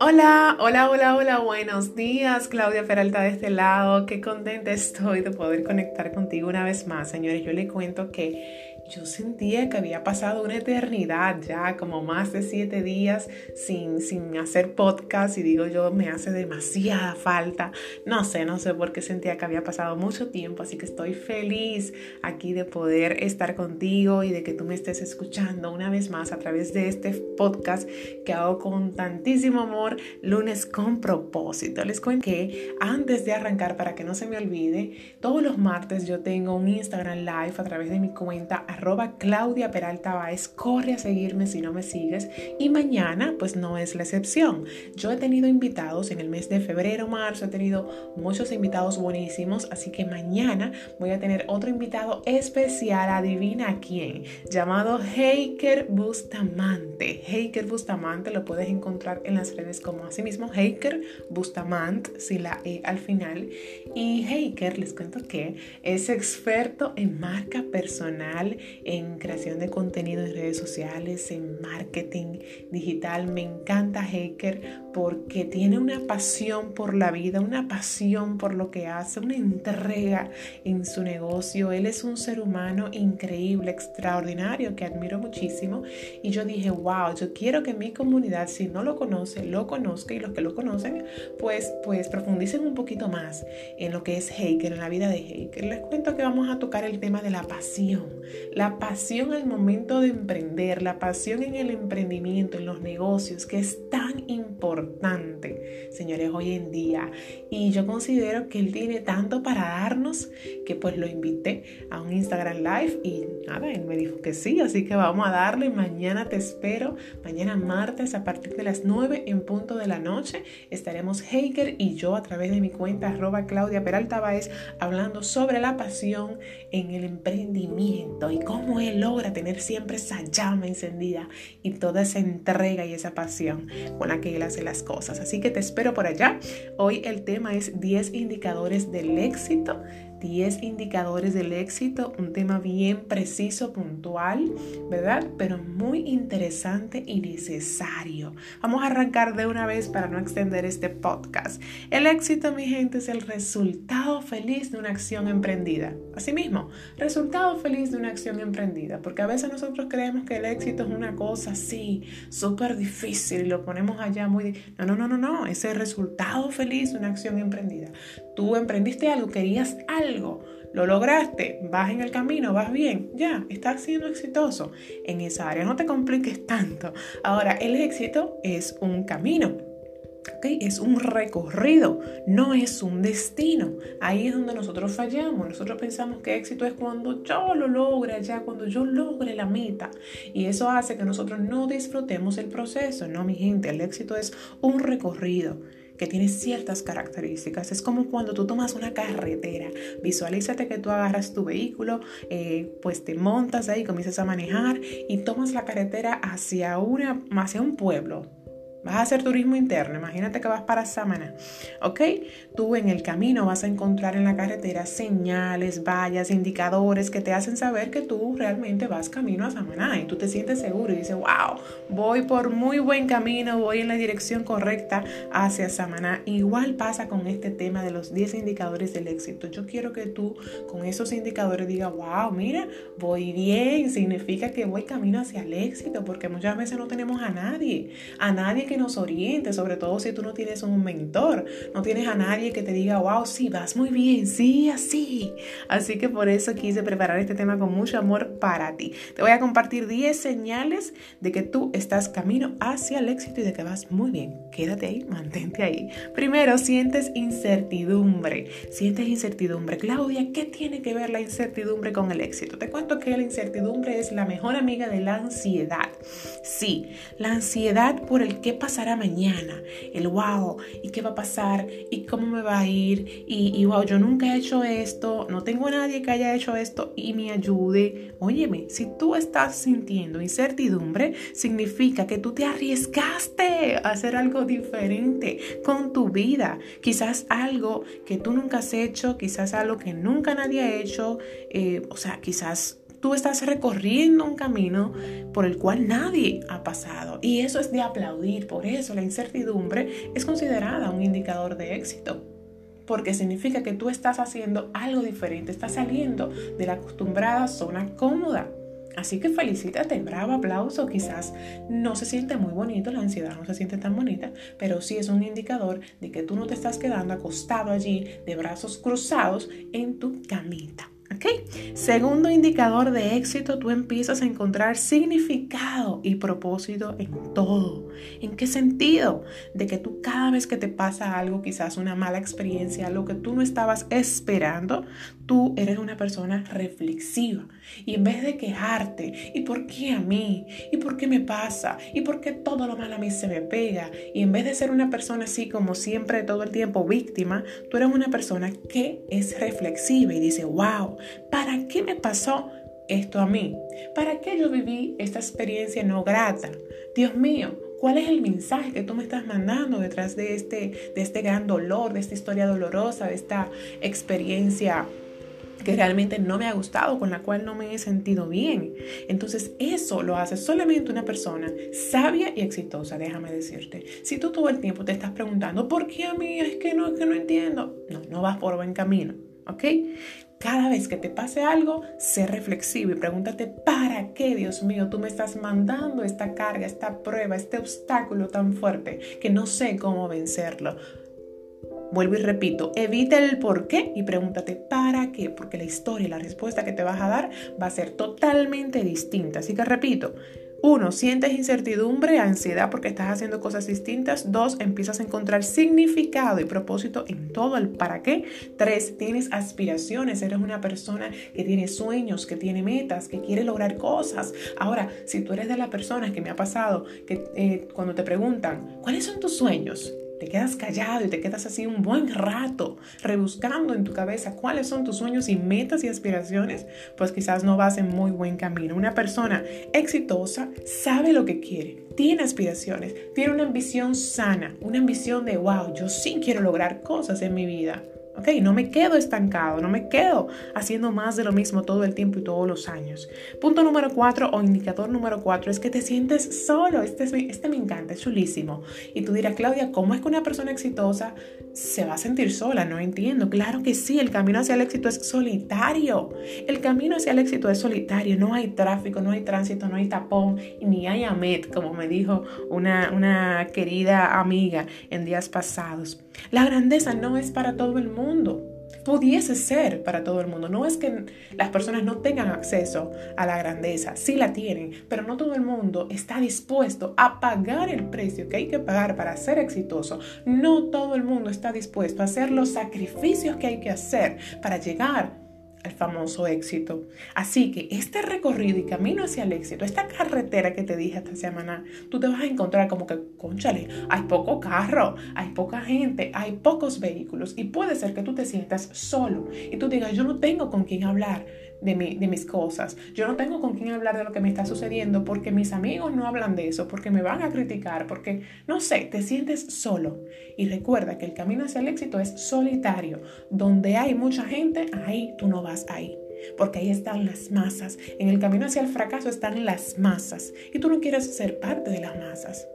Hola, hola, hola, hola, buenos días. Claudia Peralta de este lado. Qué contenta estoy de poder conectar contigo una vez más. Señores, yo le cuento que yo sentía que había pasado una eternidad ya, como más de siete días sin, sin hacer podcast y digo yo, me hace demasiada falta. No sé, no sé por qué sentía que había pasado mucho tiempo, así que estoy feliz aquí de poder estar contigo y de que tú me estés escuchando una vez más a través de este podcast que hago con tantísimo amor, lunes con propósito. Les cuento que antes de arrancar, para que no se me olvide, todos los martes yo tengo un Instagram Live a través de mi cuenta Claudia Peralta Baez. Corre a seguirme si no me sigues. Y mañana, pues no es la excepción. Yo he tenido invitados en el mes de febrero, marzo, he tenido muchos invitados buenísimos. Así que mañana voy a tener otro invitado especial, adivina quién, llamado Heiker Bustamante. Heiker Bustamante lo puedes encontrar en las redes como así mismo Heiker Bustamante, si la E al final. Y Heiker, les cuento que es experto en marca personal en creación de contenido en redes sociales, en marketing digital. Me encanta Hacker porque tiene una pasión por la vida, una pasión por lo que hace, una entrega en su negocio. Él es un ser humano increíble, extraordinario, que admiro muchísimo. Y yo dije, wow, yo quiero que mi comunidad, si no lo conoce, lo conozca y los que lo conocen, pues, pues profundicen un poquito más en lo que es Haker, en la vida de Haker. Les cuento que vamos a tocar el tema de la pasión. La pasión al momento de emprender, la pasión en el emprendimiento, en los negocios, que es tan importante, señores, hoy en día. Y yo considero que él tiene tanto para darnos que pues lo invité a un Instagram Live y nada, él me dijo que sí, así que vamos a darle. Mañana te espero, mañana martes a partir de las 9 en punto de la noche estaremos Heiker y yo a través de mi cuenta arroba Claudia Peralta Baez hablando sobre la pasión en el emprendimiento cómo él logra tener siempre esa llama encendida y toda esa entrega y esa pasión con la que él hace las cosas. Así que te espero por allá. Hoy el tema es 10 indicadores del éxito 10 indicadores del éxito, un tema bien preciso, puntual, ¿verdad? Pero muy interesante y necesario. Vamos a arrancar de una vez para no extender este podcast. El éxito, mi gente, es el resultado feliz de una acción emprendida. Asimismo, resultado feliz de una acción emprendida, porque a veces nosotros creemos que el éxito es una cosa así, súper difícil y lo ponemos allá muy... No, no, no, no, no, es el resultado feliz de una acción emprendida. Tú emprendiste algo, querías algo, lo lograste, vas en el camino, vas bien, ya, estás siendo exitoso en esa área. No te compliques tanto. Ahora, el éxito es un camino. Okay, es un recorrido, no es un destino. Ahí es donde nosotros fallamos. Nosotros pensamos que éxito es cuando yo lo logre ya, cuando yo logre la meta. Y eso hace que nosotros no disfrutemos el proceso. No, mi gente, el éxito es un recorrido que tiene ciertas características. Es como cuando tú tomas una carretera. Visualízate que tú agarras tu vehículo, eh, pues te montas ahí, comienzas a manejar y tomas la carretera hacia, una, hacia un pueblo Vas a hacer turismo interno, imagínate que vas para Samaná, ¿ok? Tú en el camino vas a encontrar en la carretera señales, vallas, indicadores que te hacen saber que tú realmente vas camino a Samaná y tú te sientes seguro y dices, wow, voy por muy buen camino, voy en la dirección correcta hacia Samaná. Igual pasa con este tema de los 10 indicadores del éxito. Yo quiero que tú con esos indicadores digas, wow, mira, voy bien, significa que voy camino hacia el éxito, porque muchas veces no tenemos a nadie, a nadie que nos oriente, sobre todo si tú no tienes un mentor, no tienes a nadie que te diga, wow, sí, vas muy bien, sí, así. Así que por eso quise preparar este tema con mucho amor para ti. Te voy a compartir 10 señales de que tú estás camino hacia el éxito y de que vas muy bien. Quédate ahí, mantente ahí. Primero, sientes incertidumbre. Sientes incertidumbre. Claudia, ¿qué tiene que ver la incertidumbre con el éxito? Te cuento que la incertidumbre es la mejor amiga de la ansiedad. Sí, la ansiedad por el que pasará mañana, el wow, y qué va a pasar, y cómo me va a ir, y, wow, yo nunca he hecho esto, no tengo nadie que haya hecho esto y me ayude. Óyeme, si tú estás sintiendo incertidumbre, significa que tú te arriesgaste a hacer algo diferente con tu vida. Quizás algo que tú nunca has hecho, quizás algo que nunca nadie ha hecho, eh, o sea, quizás tú estás recorriendo un camino por el cual nadie ha pasado. Y eso es de aplaudir. Por eso la incertidumbre es considerada un indicador de éxito. Porque significa que tú estás haciendo algo diferente, estás saliendo de la acostumbrada zona cómoda. Así que felicítate, bravo, aplauso. Quizás no se siente muy bonito, la ansiedad no se siente tan bonita, pero sí es un indicador de que tú no te estás quedando acostado allí de brazos cruzados en tu camita. Segundo indicador de éxito, tú empiezas a encontrar significado y propósito en todo. ¿En qué sentido? De que tú cada vez que te pasa algo, quizás una mala experiencia, algo que tú no estabas esperando, tú eres una persona reflexiva. Y en vez de quejarte, ¿y por qué a mí? ¿Y por qué me pasa? ¿Y por qué todo lo malo a mí se me pega? Y en vez de ser una persona así como siempre todo el tiempo víctima, tú eres una persona que es reflexiva y dice, wow, ¿para qué me pasó esto a mí? ¿Para qué yo viví esta experiencia no grata? Dios mío, ¿Cuál es el mensaje que tú me estás mandando detrás de este, de este gran dolor, de esta historia dolorosa, de esta experiencia que realmente no me ha gustado, con la cual no me he sentido bien. Entonces eso lo hace solamente una persona sabia y exitosa, déjame decirte. Si tú todo el tiempo te estás preguntando, ¿por qué a mí? Es que no, es que no entiendo. No, no vas por buen camino, ¿ok? Cada vez que te pase algo, sé reflexivo y pregúntate, ¿para qué, Dios mío, tú me estás mandando esta carga, esta prueba, este obstáculo tan fuerte que no sé cómo vencerlo? Vuelvo y repito, evita el por qué y pregúntate para qué, porque la historia la respuesta que te vas a dar va a ser totalmente distinta. Así que repito, uno, sientes incertidumbre, ansiedad porque estás haciendo cosas distintas. Dos, empiezas a encontrar significado y propósito en todo el para qué. Tres, tienes aspiraciones, eres una persona que tiene sueños, que tiene metas, que quiere lograr cosas. Ahora, si tú eres de las personas que me ha pasado, que eh, cuando te preguntan, ¿cuáles son tus sueños? Te quedas callado y te quedas así un buen rato rebuscando en tu cabeza cuáles son tus sueños y metas y aspiraciones, pues quizás no vas en muy buen camino. Una persona exitosa sabe lo que quiere, tiene aspiraciones, tiene una ambición sana, una ambición de, wow, yo sí quiero lograr cosas en mi vida. ¿Ok? No me quedo estancado, no me quedo haciendo más de lo mismo todo el tiempo y todos los años. Punto número cuatro o indicador número cuatro es que te sientes solo. Este, este me encanta, es chulísimo. Y tú dirás, Claudia, ¿cómo es que una persona exitosa se va a sentir sola? No entiendo. Claro que sí, el camino hacia el éxito es solitario. El camino hacia el éxito es solitario. No hay tráfico, no hay tránsito, no hay tapón, ni hay AMET, como me dijo una, una querida amiga en días pasados. La grandeza no es para todo el mundo. Pudiese ser para todo el mundo. No es que las personas no tengan acceso a la grandeza, sí la tienen, pero no todo el mundo está dispuesto a pagar el precio que hay que pagar para ser exitoso. No todo el mundo está dispuesto a hacer los sacrificios que hay que hacer para llegar el famoso éxito. Así que este recorrido y camino hacia el éxito, esta carretera que te dije esta semana, tú te vas a encontrar como que, conchale, hay poco carro, hay poca gente, hay pocos vehículos y puede ser que tú te sientas solo y tú digas, yo no tengo con quién hablar de, de mis cosas, yo no tengo con quién hablar de lo que me está sucediendo porque mis amigos no hablan de eso, porque me van a criticar, porque, no sé, te sientes solo. Y recuerda que el camino hacia el éxito es solitario. Donde hay mucha gente, ahí tú no vas ahí. Porque ahí están las masas. En el camino hacia el fracaso están las masas. Y tú no quieres ser parte de las masas.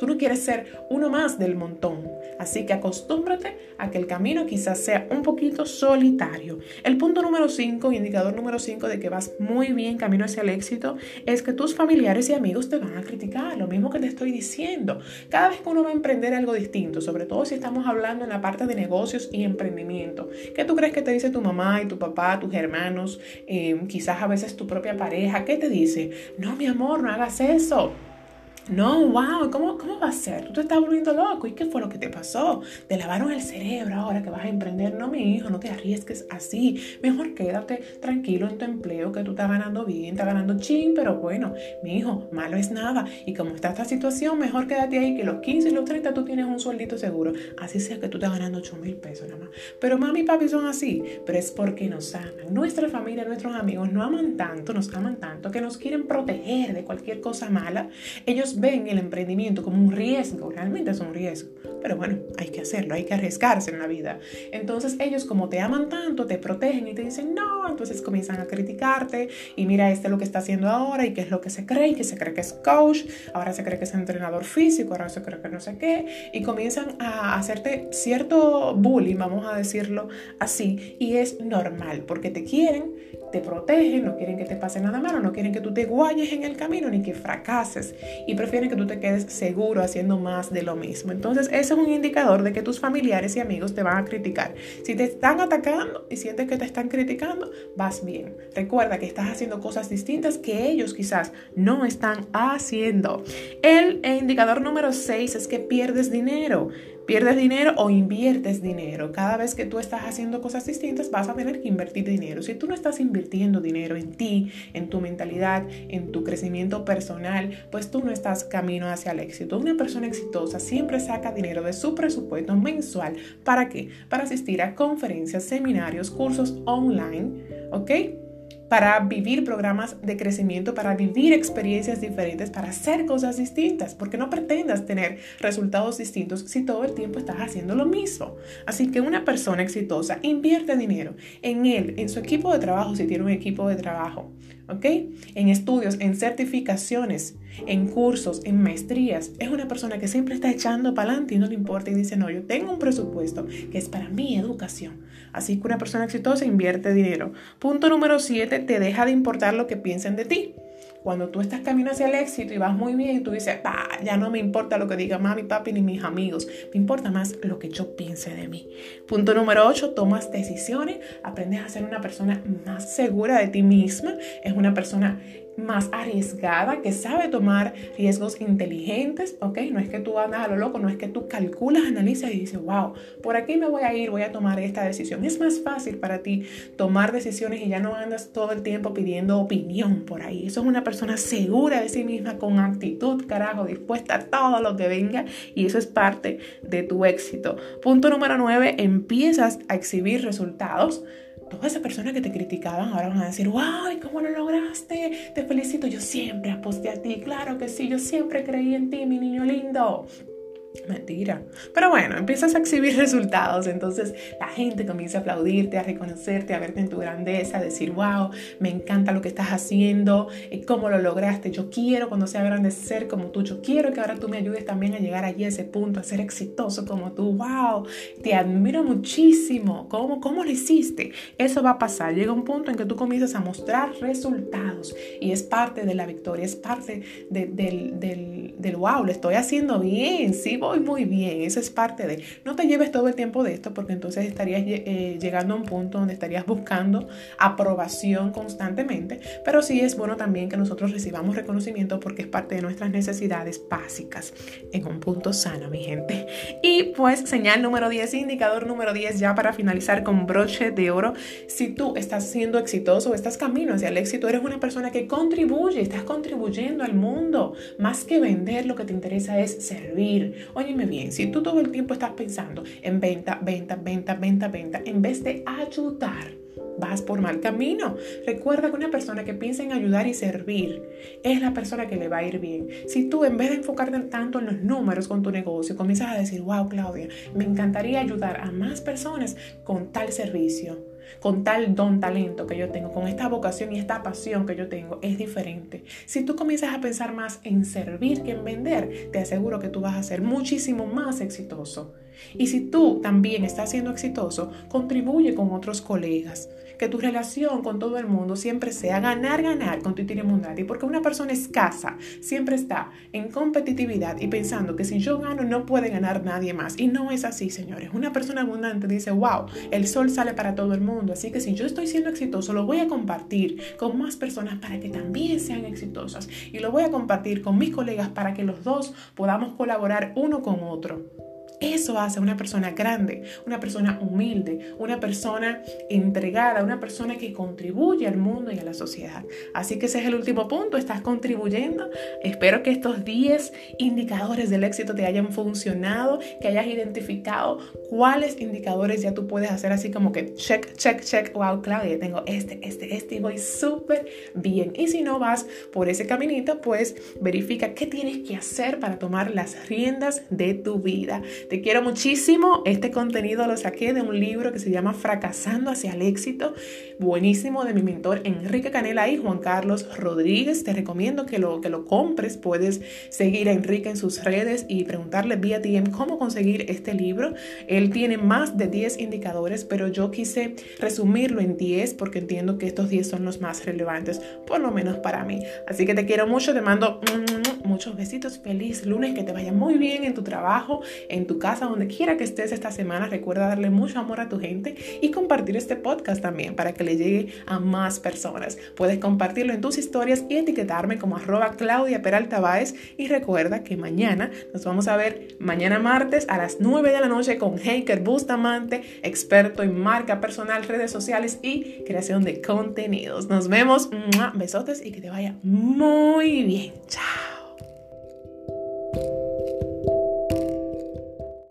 Tú no quieres ser uno más del montón. Así que acostúmbrate a que el camino quizás sea un poquito solitario. El punto número 5, indicador número 5 de que vas muy bien camino hacia el éxito, es que tus familiares y amigos te van a criticar. Lo mismo que te estoy diciendo. Cada vez que uno va a emprender algo distinto, sobre todo si estamos hablando en la parte de negocios y emprendimiento, ¿qué tú crees que te dice tu mamá y tu papá, tus hermanos, eh, quizás a veces tu propia pareja? ¿Qué te dice? No, mi amor, no hagas eso. No, wow, ¿cómo, ¿cómo va a ser? Tú te estás volviendo loco. ¿Y qué fue lo que te pasó? Te lavaron el cerebro ahora que vas a emprender. No, mi hijo, no te arriesgues así. Mejor quédate tranquilo en tu empleo, que tú estás ganando bien, estás ganando chin, pero bueno, mi hijo, malo es nada. Y como está esta situación, mejor quédate ahí, que los 15 y los 30 tú tienes un sueldito seguro. Así sea que tú estás ganando 8 mil pesos nada más. Pero mami y papi son así, pero es porque nos aman. Nuestra familia, nuestros amigos nos aman tanto, nos aman tanto, que nos quieren proteger de cualquier cosa mala. Ellos ven el emprendimiento como un riesgo, realmente es un riesgo, pero bueno, hay que hacerlo, hay que arriesgarse en la vida. Entonces ellos como te aman tanto, te protegen y te dicen, no, entonces comienzan a criticarte y mira este lo que está haciendo ahora y qué es lo que se cree, que se cree que es coach, ahora se cree que es entrenador físico, ahora se cree que no sé qué, y comienzan a hacerte cierto bullying, vamos a decirlo así, y es normal porque te quieren te protegen, no quieren que te pase nada malo, no quieren que tú te guayes en el camino ni que fracases y prefieren que tú te quedes seguro haciendo más de lo mismo. Entonces, ese es un indicador de que tus familiares y amigos te van a criticar. Si te están atacando y sientes que te están criticando, vas bien. Recuerda que estás haciendo cosas distintas que ellos quizás no están haciendo. El indicador número 6 es que pierdes dinero pierdes dinero o inviertes dinero. Cada vez que tú estás haciendo cosas distintas vas a tener que invertir dinero. Si tú no estás invirtiendo dinero en ti, en tu mentalidad, en tu crecimiento personal, pues tú no estás camino hacia el éxito. Una persona exitosa siempre saca dinero de su presupuesto mensual. ¿Para qué? Para asistir a conferencias, seminarios, cursos online, ¿ok? Para vivir programas de crecimiento, para vivir experiencias diferentes, para hacer cosas distintas, porque no pretendas tener resultados distintos si todo el tiempo estás haciendo lo mismo. Así que una persona exitosa invierte dinero en él, en su equipo de trabajo, si tiene un equipo de trabajo, ¿ok? En estudios, en certificaciones, en cursos, en maestrías. Es una persona que siempre está echando para adelante y no le importa y dice, no, yo tengo un presupuesto que es para mi educación. Así que una persona exitosa invierte dinero. Punto número 7, te deja de importar lo que piensen de ti. Cuando tú estás camino hacia el éxito y vas muy bien, tú dices, ya no me importa lo que diga mami, papi ni mis amigos, me importa más lo que yo piense de mí. Punto número 8, tomas decisiones, aprendes a ser una persona más segura de ti misma, es una persona más arriesgada, que sabe tomar riesgos inteligentes, ¿ok? No es que tú andas a lo loco, no es que tú calculas, analizas y dices, wow, por aquí me voy a ir, voy a tomar esta decisión. Es más fácil para ti tomar decisiones y ya no andas todo el tiempo pidiendo opinión por ahí. Eso es una persona segura de sí misma, con actitud, carajo, dispuesta a todo lo que venga y eso es parte de tu éxito. Punto número 9, empiezas a exhibir resultados todas esas personas que te criticaban ahora van a decir, wow, ¿cómo lo lograste? Te felicito, yo siempre aposté a ti, claro que sí, yo siempre creí en ti, mi niño lindo. Mentira. Pero bueno, empiezas a exhibir resultados, entonces la gente comienza a aplaudirte, a reconocerte, a verte en tu grandeza, a decir, wow, me encanta lo que estás haciendo, eh, cómo lo lograste, yo quiero cuando sea grande ser como tú, yo quiero que ahora tú me ayudes también a llegar allí a ese punto, a ser exitoso como tú, wow, te admiro muchísimo, ¿cómo, cómo lo hiciste? Eso va a pasar, llega un punto en que tú comienzas a mostrar resultados y es parte de la victoria, es parte del, del, del wow, lo estoy haciendo bien, sí voy muy bien, eso es parte de... No te lleves todo el tiempo de esto porque entonces estarías eh, llegando a un punto donde estarías buscando aprobación constantemente, pero sí es bueno también que nosotros recibamos reconocimiento porque es parte de nuestras necesidades básicas en un punto sano, mi gente. Y pues señal número 10, indicador número 10, ya para finalizar con broche de oro, si tú estás siendo exitoso, estás camino hacia el éxito, eres una persona que contribuye, estás contribuyendo al mundo, más que vender, lo que te interesa es servir Óyeme bien, si tú todo el tiempo estás pensando en venta, venta, venta, venta, venta, en vez de ayudar, vas por mal camino. Recuerda que una persona que piensa en ayudar y servir es la persona que le va a ir bien. Si tú en vez de enfocarte tanto en los números con tu negocio, comienzas a decir, wow, Claudia, me encantaría ayudar a más personas con tal servicio con tal don, talento que yo tengo, con esta vocación y esta pasión que yo tengo, es diferente. Si tú comienzas a pensar más en servir que en vender, te aseguro que tú vas a ser muchísimo más exitoso. Y si tú también estás siendo exitoso, contribuye con otros colegas. Que tu relación con todo el mundo siempre sea ganar, ganar con tu y Porque una persona escasa siempre está en competitividad y pensando que si yo gano no puede ganar nadie más. Y no es así, señores. Una persona abundante dice, wow, el sol sale para todo el mundo. Así que si yo estoy siendo exitoso, lo voy a compartir con más personas para que también sean exitosas. Y lo voy a compartir con mis colegas para que los dos podamos colaborar uno con otro. Eso hace a una persona grande, una persona humilde, una persona entregada, una persona que contribuye al mundo y a la sociedad. Así que ese es el último punto, estás contribuyendo. Espero que estos 10 indicadores del éxito te hayan funcionado, que hayas identificado cuáles indicadores ya tú puedes hacer así como que check, check, check. Wow, Claudia, tengo este, este, este y voy súper bien. Y si no vas por ese caminito, pues verifica qué tienes que hacer para tomar las riendas de tu vida Te quiero muchísimo. Este contenido lo saqué de un libro que se llama Fracasando hacia el éxito. Buenísimo de mi mentor Enrique Canela y Juan Carlos Rodríguez. Te recomiendo que lo, que lo compres. Puedes seguir a Enrique en sus redes y preguntarle vía DM cómo conseguir este libro. Él tiene más de 10 indicadores, pero yo quise resumirlo en 10 porque entiendo que estos 10 son los más relevantes, por lo menos para mí. Así que te quiero mucho, te mando muchos besitos. Feliz lunes, que te vaya muy bien en tu trabajo, en tu casa, donde quiera que estés esta semana. Recuerda darle mucho amor a tu gente y compartir este podcast también para que le llegue a más personas. Puedes compartirlo en tus historias y etiquetarme como arroba Claudia Peralta. Y recuerda que mañana nos vamos a ver mañana martes a las 9 de la noche con Heiker Bustamante, experto en marca personal, redes sociales y creación de contenidos. Nos vemos. Besotes y que te vaya muy bien. Chao.